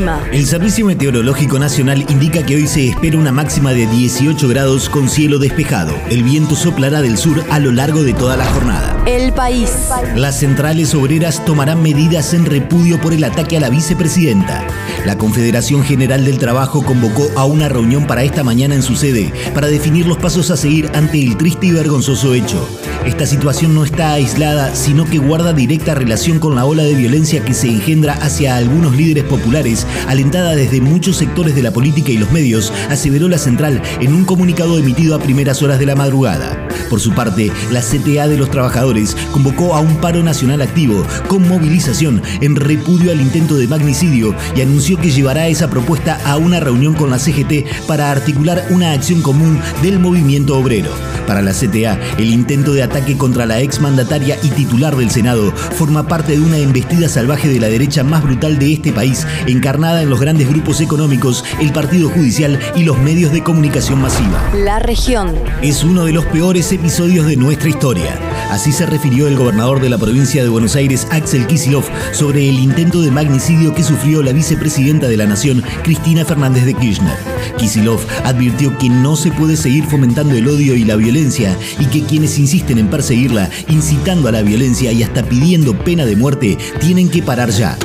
El clima. El Servicio Meteorológico Nacional indica que hoy se espera una máxima de 18 grados con cielo despejado. El viento soplará del sur a lo largo de toda la jornada. El país. Las centrales obreras tomarán medidas en repudio por el ataque a la vicepresidenta. La Confederación General del Trabajo convocó a una reunión para esta mañana en su sede para definir los pasos a seguir ante el triste y vergonzoso hecho. Esta situación no está aislada, sino que guarda directa relación con la ola de violencia que se engendra hacia algunos líderes populares, alentada desde muchos sectores de la política y los medios, aseveró la central en un comunicado emitido a primeras horas de la madrugada. Por su parte, la CTA de los trabajadores convocó a un paro nacional activo con movilización en repudio al intento de magnicidio y anunció que llevará esa propuesta a una reunión con la CGT para articular una acción común del movimiento obrero. Para la CTA, el intento de ataque contra la exmandataria y titular del Senado forma parte de una embestida salvaje de la derecha más brutal de este país, encarnada en los grandes grupos económicos, el Partido Judicial y los medios de comunicación masiva. La región. Es uno de los peores episodios de nuestra historia. Así se refirió el gobernador de la provincia de Buenos Aires, Axel Kisilov, sobre el intento de magnicidio que sufrió la vicepresidenta de la Nación, Cristina Fernández de Kirchner. Kisilov advirtió que no se puede seguir fomentando el odio y la violencia y que quienes insisten en perseguirla, incitando a la violencia y hasta pidiendo pena de muerte, tienen que parar ya.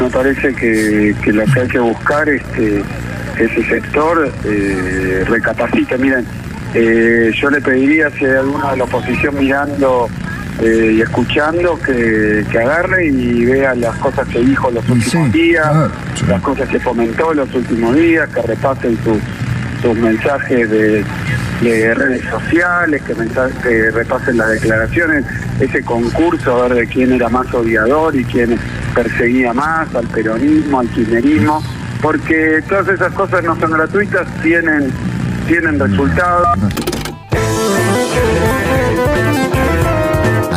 Me parece que, que lo que hay que buscar este, ese sector eh, recapacite. Miren, eh, yo le pediría si hay alguna de la oposición mirando eh, y escuchando que, que agarre y vea las cosas que dijo los últimos días, claro, sí. las cosas que fomentó los últimos días, que repasen sus sus mensajes de, de redes sociales, que, mensa- que repasen las declaraciones, ese concurso a ver de quién era más odiador y quién perseguía más al peronismo, al kirchnerismo, porque todas esas cosas no son gratuitas, tienen, tienen resultados.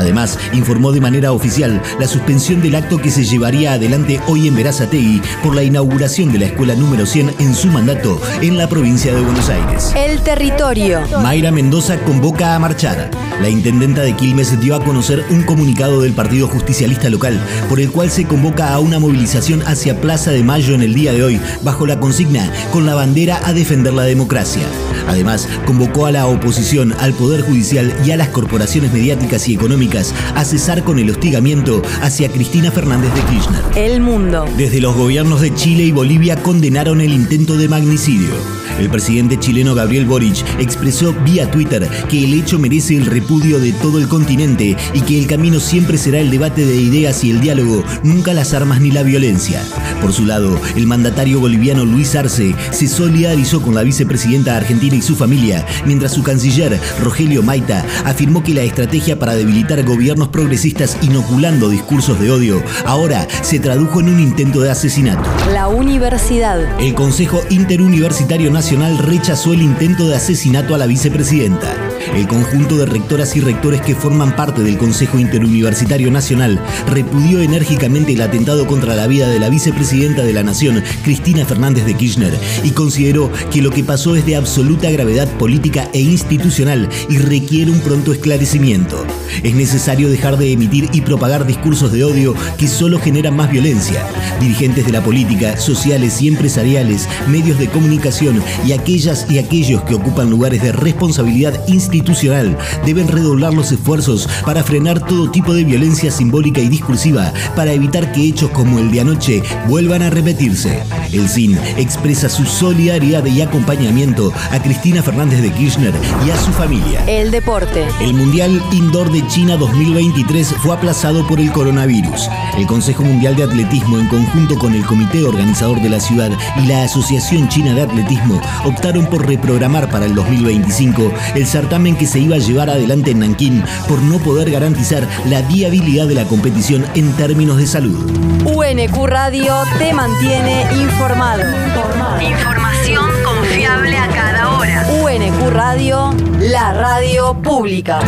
Además, informó de manera oficial la suspensión del acto que se llevaría adelante hoy en Verazategui por la inauguración de la escuela número 100 en su mandato en la provincia de Buenos Aires. El territorio. Mayra Mendoza convoca a marchar. La intendenta de Quilmes dio a conocer un comunicado del Partido Justicialista Local por el cual se convoca a una movilización hacia Plaza de Mayo en el día de hoy bajo la consigna con la bandera a defender la democracia. Además, convocó a la oposición, al Poder Judicial y a las corporaciones mediáticas y económicas a cesar con el hostigamiento hacia Cristina Fernández de Kirchner. El mundo. Desde los gobiernos de Chile y Bolivia condenaron el intento de magnicidio. El presidente chileno Gabriel Boric expresó vía Twitter que el hecho merece el repudio de todo el continente y que el camino siempre será el debate de ideas y el diálogo, nunca las armas ni la violencia. Por su lado, el mandatario boliviano Luis Arce se solidarizó con la vicepresidenta argentina y su familia, mientras su canciller, Rogelio Maita, afirmó que la estrategia para debilitar gobiernos progresistas inoculando discursos de odio ahora se tradujo en un intento de asesinato. La universidad. El Consejo Interuniversitario Nacional rechazó el intento de asesinato a la vicepresidenta. El conjunto de rectoras y rectores que forman parte del Consejo Interuniversitario Nacional repudió enérgicamente el atentado contra la vida de la vicepresidenta de la Nación, Cristina Fernández de Kirchner, y consideró que lo que pasó es de absoluta gravedad política e institucional y requiere un pronto esclarecimiento. Es necesario dejar de emitir y propagar discursos de odio que solo generan más violencia. Dirigentes de la política, sociales y empresariales, medios de comunicación y aquellas y aquellos que ocupan lugares de responsabilidad institucional deben redoblar los esfuerzos para frenar todo tipo de violencia simbólica y discursiva para evitar que hechos como el de anoche vuelvan a repetirse. El CIN expresa su solidaridad y acompañamiento a Cristina Fernández de Kirchner y a su familia. El deporte. El Mundial Indoor de China 2023 fue aplazado por el coronavirus. El Consejo Mundial de Atletismo, en conjunto con el Comité Organizador de la ciudad y la Asociación China de Atletismo, optaron por reprogramar para el 2025 el certamen que se iba a llevar adelante en Nankín por no poder garantizar la viabilidad de la competición en términos de salud. UNQ Radio te mantiene informado. Información confiable a cada hora. UNQ Radio, la radio pública.